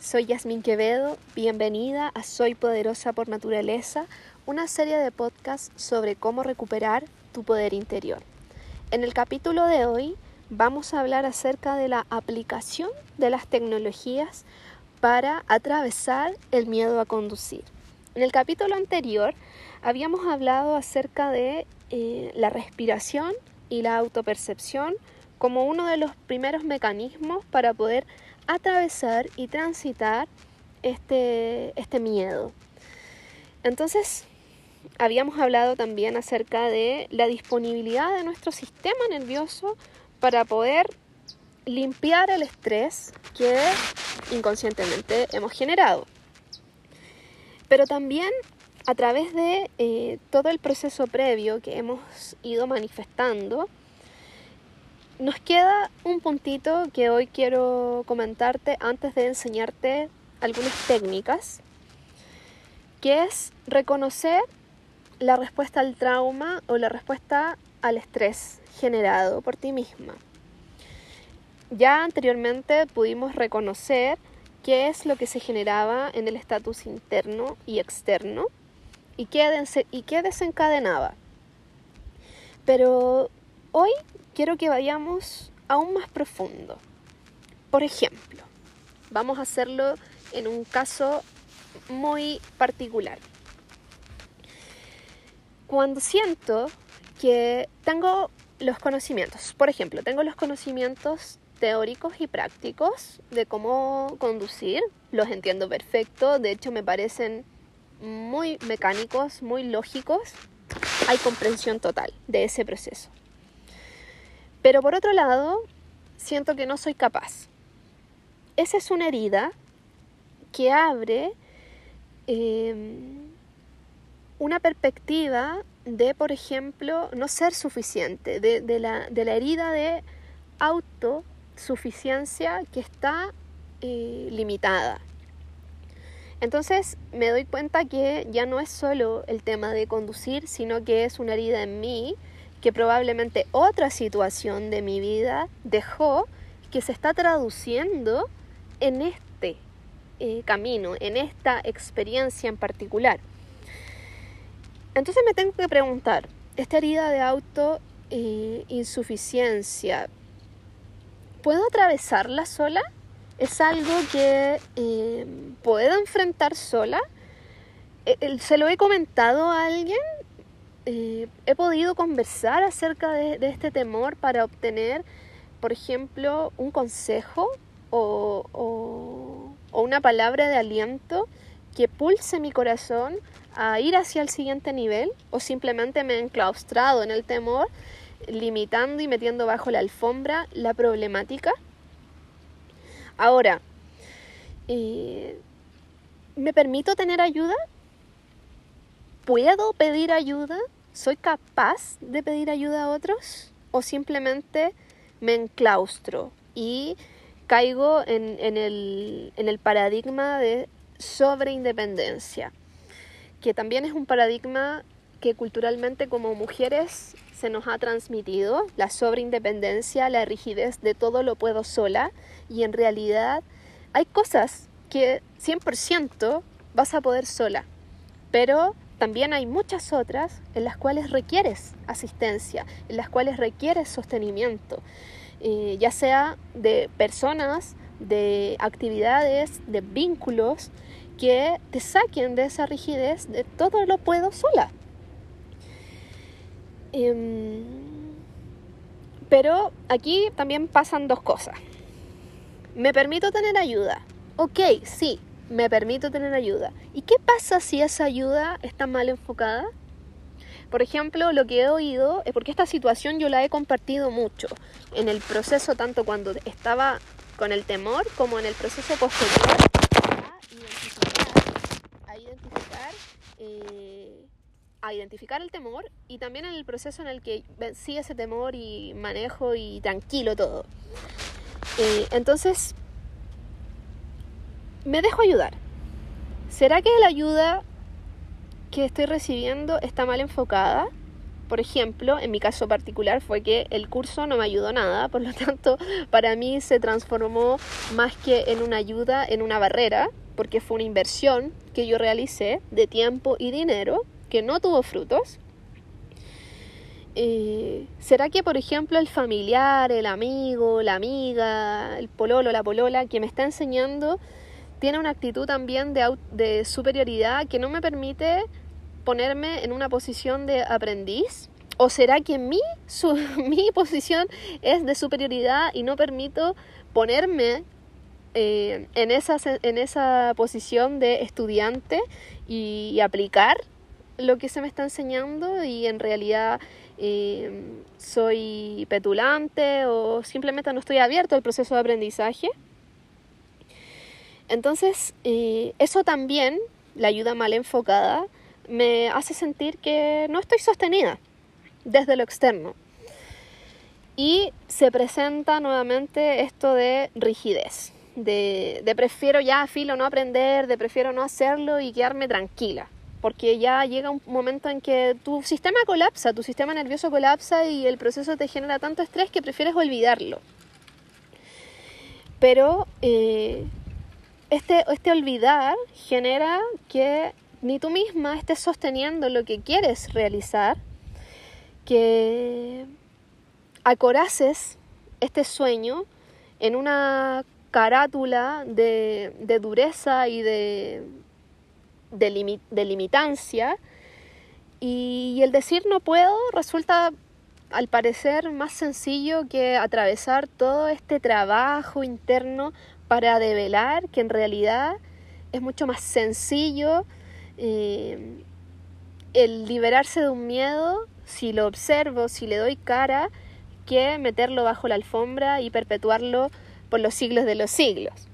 soy Yasmin Quevedo, bienvenida a Soy Poderosa por Naturaleza, una serie de podcasts sobre cómo recuperar tu poder interior. En el capítulo de hoy vamos a hablar acerca de la aplicación de las tecnologías para atravesar el miedo a conducir. En el capítulo anterior habíamos hablado acerca de eh, la respiración y la autopercepción como uno de los primeros mecanismos para poder atravesar y transitar este, este miedo. Entonces, habíamos hablado también acerca de la disponibilidad de nuestro sistema nervioso para poder limpiar el estrés que inconscientemente hemos generado. Pero también a través de eh, todo el proceso previo que hemos ido manifestando, nos queda un puntito que hoy quiero comentarte antes de enseñarte algunas técnicas, que es reconocer la respuesta al trauma o la respuesta al estrés generado por ti misma. Ya anteriormente pudimos reconocer qué es lo que se generaba en el estatus interno y externo y qué, desencadenaba. Pero hoy quiero que vayamos aún más profundo. Por ejemplo, vamos a hacerlo en un caso muy particular. Cuando siento que tengo los conocimientos, por ejemplo, tengo los conocimientos teóricos y prácticos de cómo conducir, los entiendo perfecto, de hecho me parecen muy mecánicos, muy lógicos, hay comprensión total de ese proceso. Pero por otro lado, siento que no soy capaz. Esa es una herida que abre em, una perspectiva de, por ejemplo, no ser suficiente, de, la, herida de autosuficiencia que está eh, limitada. Entonces me doy cuenta que ya no es solo el tema de conducir, sino que es una herida en mí que probablemente otra situación de mi vida dejó que se está traduciendo en este eh, camino, en esta experiencia en particular. Entonces me tengo que preguntar, esta herida de auto eh, insuficiencia, ¿puedo atravesarla sola? ¿Es algo que eh, puedo enfrentar sola? ¿Se lo he comentado a alguien? Eh, he podido conversar acerca de, este temor para obtener, por ejemplo, un consejo o, una palabra de aliento que pulse mi corazón a ir hacia el siguiente nivel o simplemente me he enclaustrado en el temor, limitando y metiendo bajo la alfombra la problemática. Ahora, eh, ¿me permito tener ayuda? ¿Puedo pedir ayuda? ¿Soy capaz de pedir ayuda a otros? ¿O simplemente me enclaustro y caigo en, el, en el paradigma de sobreindependencia? Que también es un paradigma que culturalmente como mujeres se nos ha transmitido, la sobreindependencia, la rigidez de todo lo puedo sola y en realidad hay cosas que 100% vas a poder sola, pero también hay muchas otras en las cuales requieres asistencia, en las cuales requieres sostenimiento, eh, ya sea de personas, de actividades, de vínculos que te saquen de esa rigidez de todo lo puedo sola. Em, pero aquí también pasan dos cosas. ¿Me permito tener ayuda? Ok, sí, me permito tener ayuda. ¿Y qué pasa si esa ayuda está mal enfocada? Por ejemplo, lo que he oído, es porque esta situación yo la he compartido mucho en el proceso, tanto cuando estaba con el temor como en el proceso posterior, a identificar, eh, a identificar, el temor y también en el proceso en el que vencí ese temor y manejo y tranquilo todo. Eh, entonces, me dejo ayudar. ¿Será que la ayuda que estoy recibiendo está mal enfocada? por ejemplo, en mi caso particular fue que el curso no me ayudó nada, por lo tanto, para mí se transformó más que en una ayuda, en una barrera, porque fue una inversión que yo realicé de tiempo y dinero que no tuvo frutos. Eh, ¿Será que, por ejemplo, el familiar, el amigo, la amiga, el pololo, la polola que me está enseñando tiene una actitud también de, de superioridad que no me permite ponerme en una posición de aprendiz? ¿O será que mi, mi posición es de superioridad y no permito ponerme eh, en, esa, en esa posición de estudiante y, aplicar lo que se me está enseñando y en realidad eh, soy petulante o simplemente no estoy abierto al proceso de aprendizaje? Entonces, eso también, la ayuda mal enfocada, me hace sentir que no estoy sostenida desde lo externo. Y se presenta nuevamente esto de rigidez, de, prefiero ya filo no aprender, de prefiero no hacerlo y quedarme tranquila. Porque ya llega un momento en que tu sistema colapsa, tu sistema nervioso colapsa y el proceso te genera tanto estrés que prefieres olvidarlo. Pero eh, este, este olvidar genera que ni tú misma estés sosteniendo lo que quieres realizar, que acoraces este sueño en una carátula de, dureza y de, de, limitancia. Y el decir no puedo resulta al parecer más sencillo que atravesar todo este trabajo interno para develar que en realidad es mucho más sencillo eh, el liberarse de un miedo, si lo observo, si le doy cara, que meterlo bajo la alfombra y perpetuarlo por los siglos de los siglos.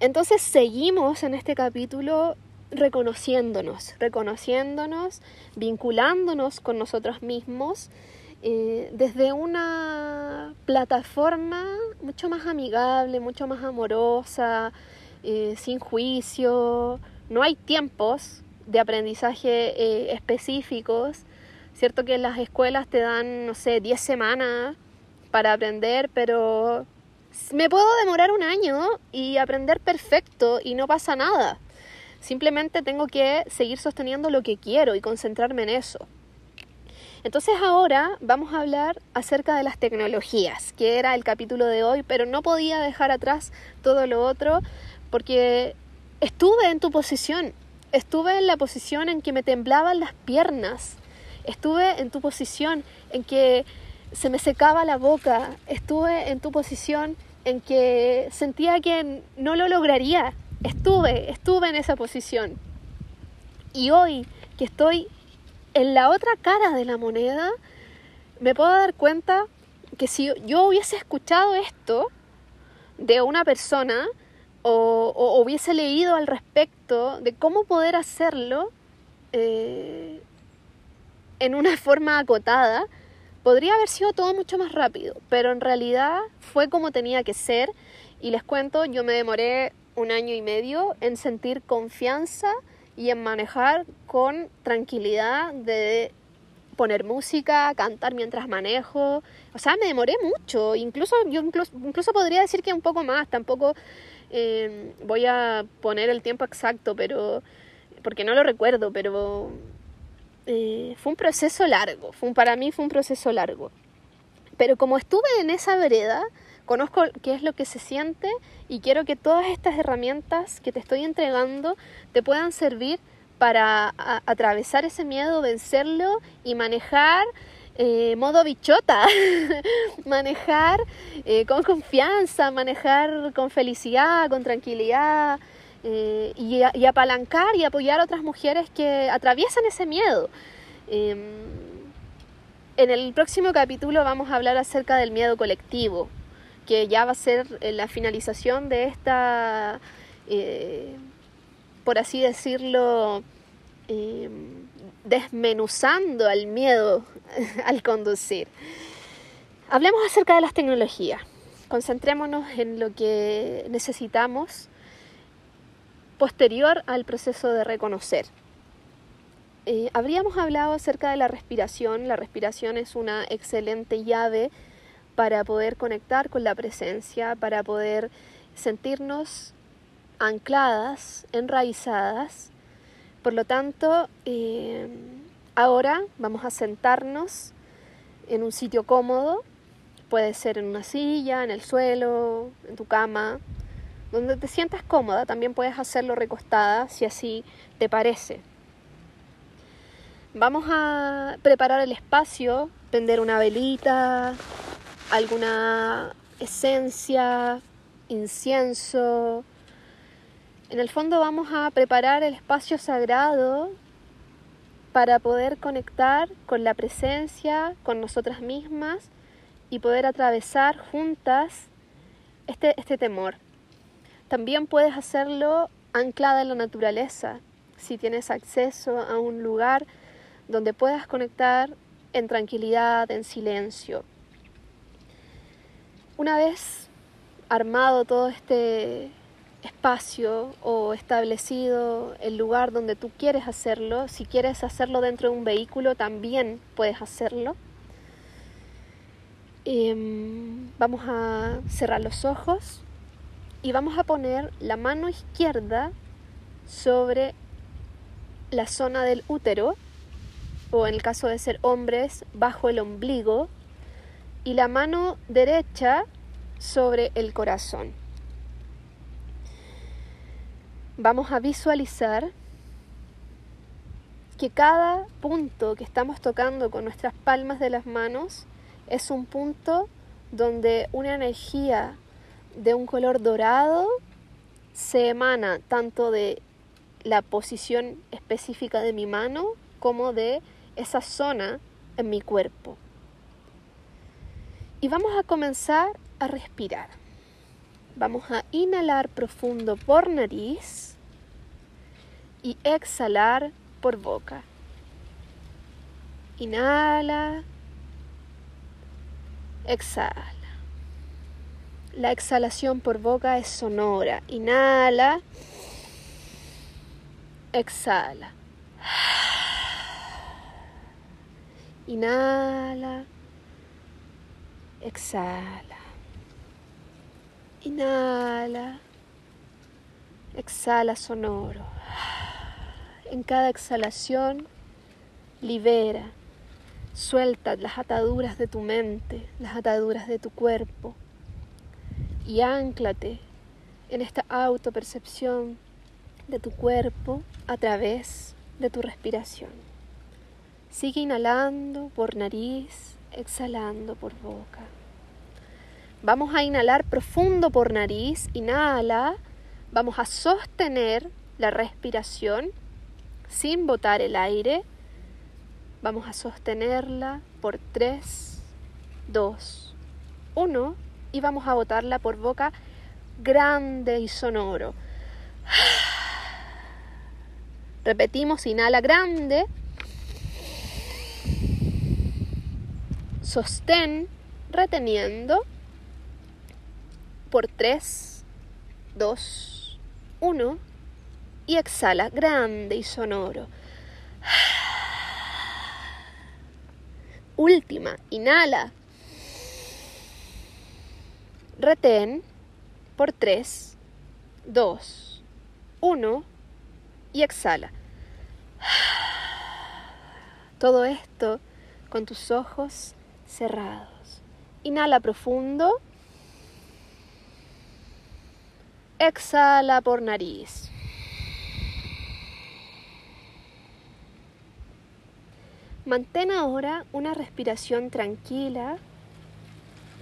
Entonces seguimos en este capítulo reconociéndonos, reconociéndonos, vinculándonos con nosotros mismos eh, desde una plataforma mucho más amigable, mucho más amorosa, eh, sin juicio, no hay tiempos de aprendizaje eh, específicos, cierto que las escuelas te dan, no sé, 10 semanas para aprender, pero me puedo demorar un año y aprender perfecto y no pasa nada. Simplemente tengo que seguir sosteniendo lo que quiero y concentrarme en eso. Entonces ahora vamos a hablar acerca de las tecnologías, que era el capítulo de hoy, pero no podía dejar atrás todo lo otro porque Estuve en tu posición, estuve en la posición en que me temblaban las piernas, estuve en tu posición en que se me secaba la boca, estuve en tu posición en que sentía que no lo lograría, estuve, estuve en esa posición. Y hoy que estoy en la otra cara de la moneda, me puedo dar cuenta que si yo hubiese escuchado esto de una persona, o, hubiese leído al respecto de cómo poder hacerlo eh, en una forma acotada, podría haber sido todo mucho más rápido, pero en realidad fue como tenía que ser. Y les cuento, yo me demoré un año y medio en sentir confianza y en manejar con tranquilidad de poner música, cantar mientras manejo. O sea, me demoré mucho, incluso yo incluso, incluso podría decir que un poco más, tampoco Em, voy a poner el tiempo exacto, pero porque no lo recuerdo, pero eh, fue un proceso largo, fue para mí fue un proceso largo. Pero como estuve en esa vereda, conozco qué es lo que se siente y quiero que todas estas herramientas que te estoy entregando te puedan servir para atravesar ese miedo, vencerlo y manejar eh, modo bichota, manejar eh, con confianza, manejar con felicidad, con tranquilidad eh, y, apalancar y apoyar a otras mujeres que atraviesan ese miedo. Em, en el próximo capítulo vamos a hablar acerca del miedo colectivo, que ya va a ser la finalización de esta, por así decirlo, em, desmenuzando al miedo al conducir. Hablemos acerca de las tecnologías. Concentrémonos en lo que necesitamos posterior al proceso de reconocer. eh, habríamos hablado acerca de la respiración. La respiración es una excelente llave para poder conectar con la presencia, para poder sentirnos ancladas, enraizadas. Por lo tanto, eh, ahora vamos a sentarnos en un sitio cómodo, puede ser en una silla, en el suelo, en tu cama, donde te sientas cómoda, también puedes hacerlo recostada si así te parece. Vamos a preparar el espacio, prender una velita, alguna esencia, incienso. En el fondo vamos a preparar el espacio sagrado para poder conectar con la presencia, con nosotras mismas y poder atravesar juntas este, este temor. También puedes hacerlo anclada en la naturaleza, si tienes acceso a un lugar donde puedas conectar en tranquilidad, en silencio. Una vez armado todo este espacio o establecido el lugar donde tú quieres hacerlo, si quieres hacerlo dentro de un vehículo, también puedes hacerlo. Em, vamos a cerrar los ojos y vamos a poner la mano izquierda sobre la zona del útero, o en el caso de ser hombres, bajo el ombligo, y la mano derecha sobre el corazón. Vamos a visualizar que cada punto que estamos tocando con nuestras palmas de las manos es un punto donde una energía de un color dorado se emana tanto de la posición específica de mi mano como de esa zona en mi cuerpo. Y vamos a comenzar a respirar. Vamos a inhalar profundo por nariz y exhalar por boca. Inhala, exhala. La exhalación por boca es sonora. Inhala, exhala. Inhala, exhala. Inhala, exhala sonoro. En cada exhalación, libera, suelta las ataduras de tu mente, las ataduras de tu cuerpo y anclate en esta autopercepción de tu cuerpo a través de tu respiración. Sigue inhalando por nariz, exhalando por boca. Vamos a inhalar profundo por nariz, inhala, vamos a sostener la respiración sin botar el aire. Vamos a sostenerla por 3, 2, 1 y vamos a botarla por boca grande y sonoro. Repetimos, inhala grande. Sostén reteniendo por 3, 2, 1 y exhala grande y sonoro. Última, inhala. Retén por 3, 2, 1 y exhala. Todo esto con tus ojos cerrados. Inhala profundo. Exhala por nariz. Mantén ahora una respiración tranquila,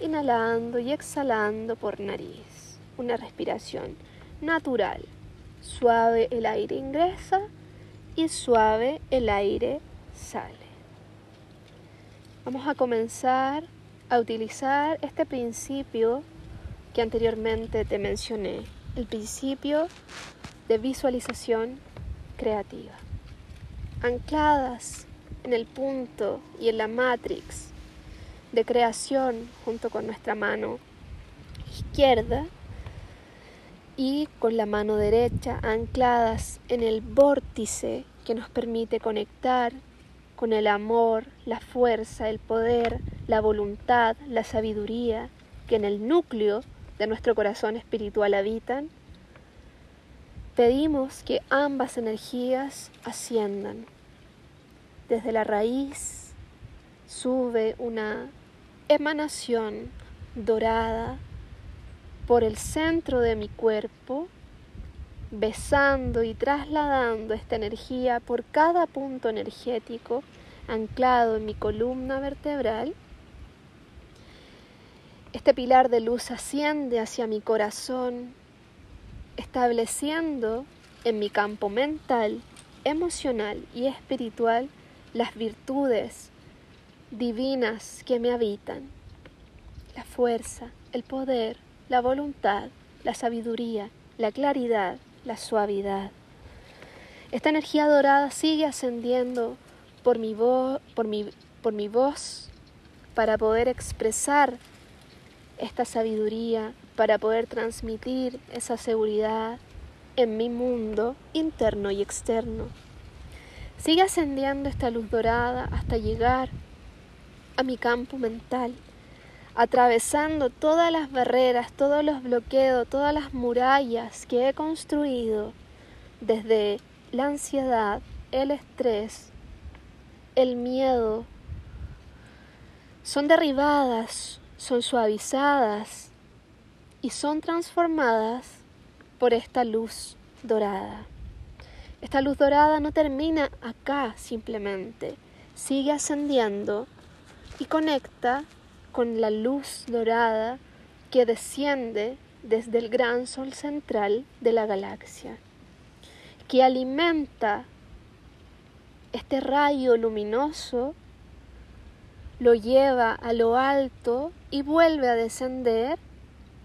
inhalando y exhalando por nariz. Una respiración natural. Suave el aire ingresa y suave el aire sale. Vamos a comenzar a utilizar este principio que anteriormente te mencioné, el principio de visualización creativa. Ancladas en el punto y en la matrix de creación junto con nuestra mano izquierda y con la mano derecha ancladas en el vórtice que nos permite conectar con el amor, la fuerza, el poder, la voluntad, la sabiduría que en el núcleo de nuestro corazón espiritual habitan, pedimos que ambas energías asciendan. Desde la raíz sube una emanación dorada por el centro de mi cuerpo besando y trasladando esta energía por cada punto energético anclado en mi columna vertebral. Este pilar de luz asciende hacia mi corazón, estableciendo en mi campo mental, emocional y espiritual las virtudes divinas que me habitan, la fuerza, el poder, la voluntad, la sabiduría, la claridad, la suavidad. Esta energía dorada sigue ascendiendo por mi, por mi, por mi voz para poder expresar esta sabiduría, para poder transmitir esa seguridad en mi mundo interno y externo. Sigue ascendiendo esta luz dorada hasta llegar a mi campo mental, atravesando todas las barreras, todos los bloqueos, todas las murallas que he construido desde la ansiedad, el estrés, el miedo, son derribadas, son suavizadas y son transformadas por esta luz dorada. Esta luz dorada no termina acá simplemente, sigue ascendiendo y conecta con la luz dorada que desciende desde el gran sol central de la galaxia, que alimenta este rayo luminoso, lo lleva a lo alto y vuelve a descender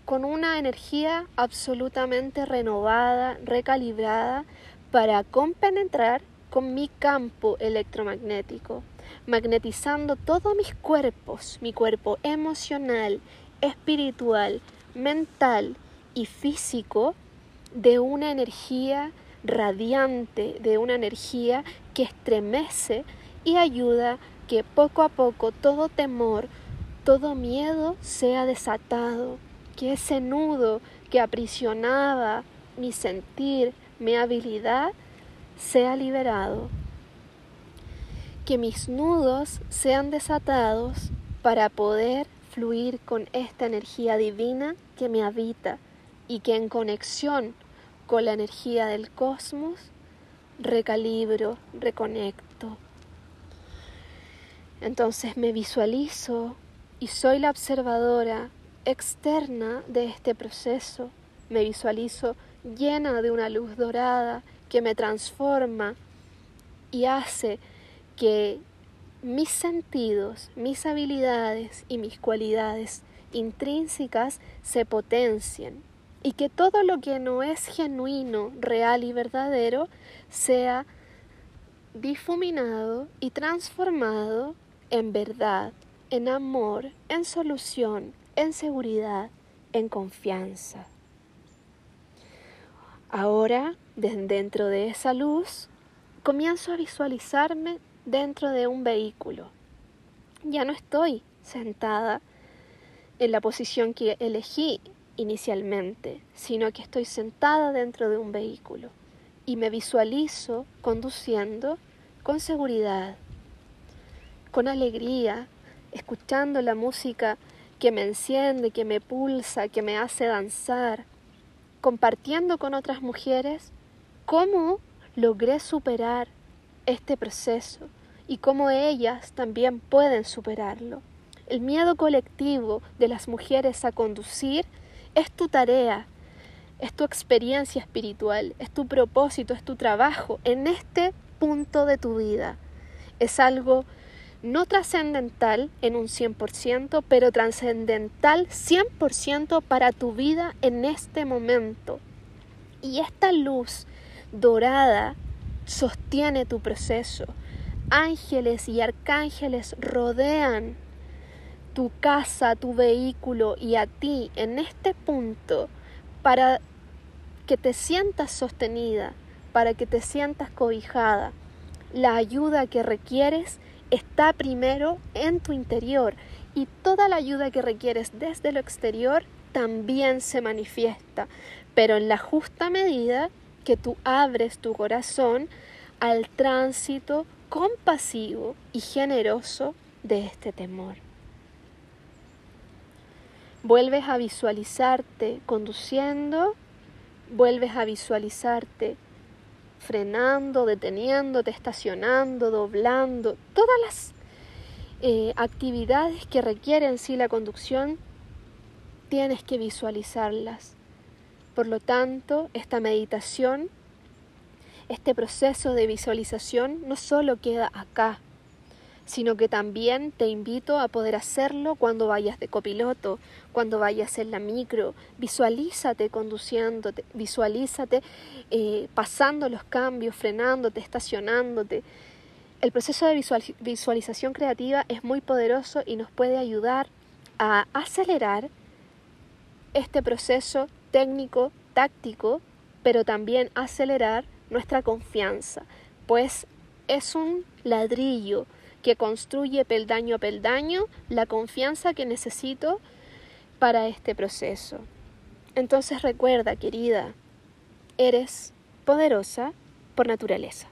con una energía absolutamente renovada, recalibrada, para compenetrar con mi campo electromagnético magnetizando todos mis cuerpos, mi cuerpo emocional, espiritual, mental y físico, de una energía radiante, de una energía que estremece y ayuda que poco a poco todo temor, todo miedo sea desatado, que ese nudo que aprisionaba mi sentir, mi habilidad, sea liberado que mis nudos sean desatados para poder fluir con esta energía divina que me habita y que en conexión con la energía del cosmos recalibro, reconecto. Entonces me visualizo y soy la observadora externa de este proceso. Me visualizo llena de una luz dorada que me transforma y hace que mis sentidos, mis habilidades y mis cualidades intrínsecas se potencien y que todo lo que no es genuino, real y verdadero sea difuminado y transformado en verdad, en amor, en solución, en seguridad, en confianza. Ahora, desde dentro de esa luz, comienzo a visualizarme dentro de un vehículo. Ya no estoy sentada en la posición que elegí inicialmente, sino que estoy sentada dentro de un vehículo y me visualizo conduciendo con seguridad, con alegría, escuchando la música que me enciende, que me pulsa, que me hace danzar, compartiendo con otras mujeres cómo logré superar este proceso y cómo ellas también pueden superarlo. El miedo colectivo de las mujeres a conducir es tu tarea, es tu experiencia espiritual, es tu propósito, es tu trabajo en este punto de tu vida. Es algo no trascendental en un 100%, pero trascendental 100% para tu vida en este momento. Y esta luz dorada sostiene tu proceso. Ángeles y arcángeles rodean tu casa, tu vehículo y a ti en este punto para que te sientas sostenida, para que te sientas cobijada, la ayuda que requieres está primero en tu interior y toda la ayuda que requieres desde lo exterior también se manifiesta, pero en la justa medida que tú abres tu corazón al tránsito compasivo y generoso de este temor. Vuelves a visualizarte conduciendo, vuelves a visualizarte frenando, deteniéndote, estacionando, doblando, todas las eh, actividades que requieren sí la conducción, tienes que visualizarlas. Por lo tanto, esta meditación, este proceso de visualización no solo queda acá, sino que también te invito a poder hacerlo cuando vayas de copiloto, cuando vayas en la micro, visualízate conduciéndote, visualízate eh, pasando los cambios, frenándote, estacionándote. El proceso de visualización creativa es muy poderoso y nos puede ayudar a acelerar este proceso técnico, táctico, pero también acelerar nuestra confianza, pues es un ladrillo que construye peldaño a peldaño la confianza que necesito para este proceso. Entonces recuerda, querida, eres poderosa por naturaleza.